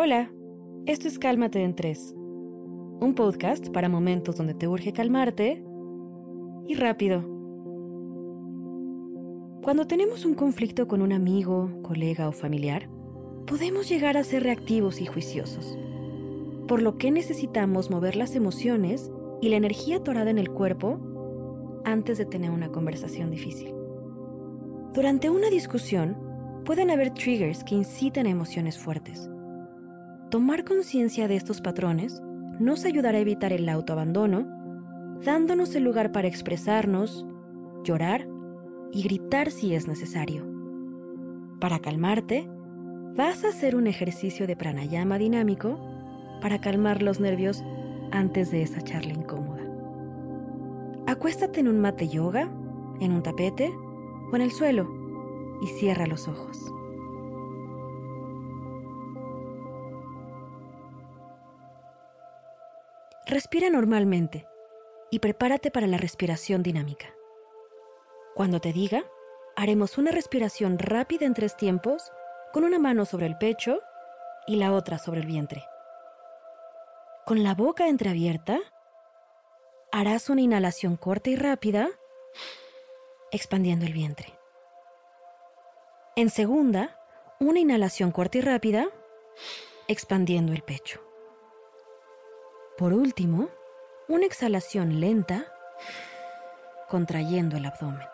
Hola, esto es Cálmate en Tres, un podcast para momentos donde te urge calmarte y rápido. Cuando tenemos un conflicto con un amigo, colega o familiar, podemos llegar a ser reactivos y juiciosos, por lo que necesitamos mover las emociones y la energía atorada en el cuerpo antes de tener una conversación difícil. Durante una discusión, pueden haber triggers que inciten a emociones fuertes. Tomar conciencia de estos patrones nos ayudará a evitar el autoabandono, dándonos el lugar para expresarnos, llorar y gritar si es necesario. Para calmarte, vas a hacer un ejercicio de pranayama dinámico para calmar los nervios antes de esa charla incómoda. Acuéstate en un mate yoga, en un tapete o en el suelo y cierra los ojos. Respira normalmente y prepárate para la respiración dinámica. Cuando te diga, haremos una respiración rápida en tres tiempos con una mano sobre el pecho y la otra sobre el vientre. Con la boca entreabierta, harás una inhalación corta y rápida, expandiendo el vientre. En segunda, una inhalación corta y rápida, expandiendo el pecho. Por último, una exhalación lenta, contrayendo el abdomen.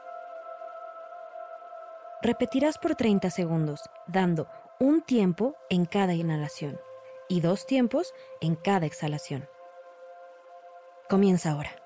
Repetirás por 30 segundos, dando un tiempo en cada inhalación y dos tiempos en cada exhalación. Comienza ahora.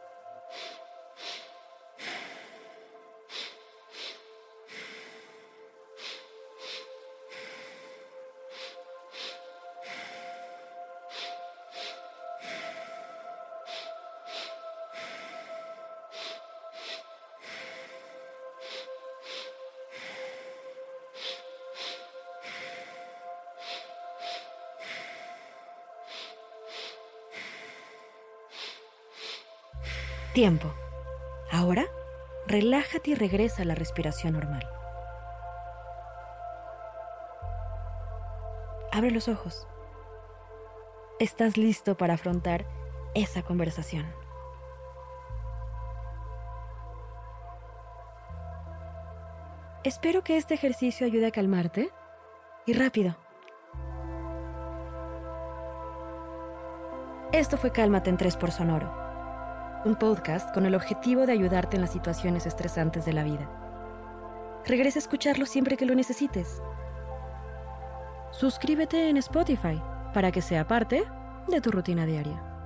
Tiempo. Ahora, relájate y regresa a la respiración normal. Abre los ojos. Estás listo para afrontar esa conversación. Espero que este ejercicio ayude a calmarte y rápido. Esto fue Cálmate en 3 por Sonoro, un podcast con el objetivo de ayudarte en las situaciones estresantes de la vida. Regresa a escucharlo siempre que lo necesites. Suscríbete en Spotify para que sea parte de tu rutina diaria.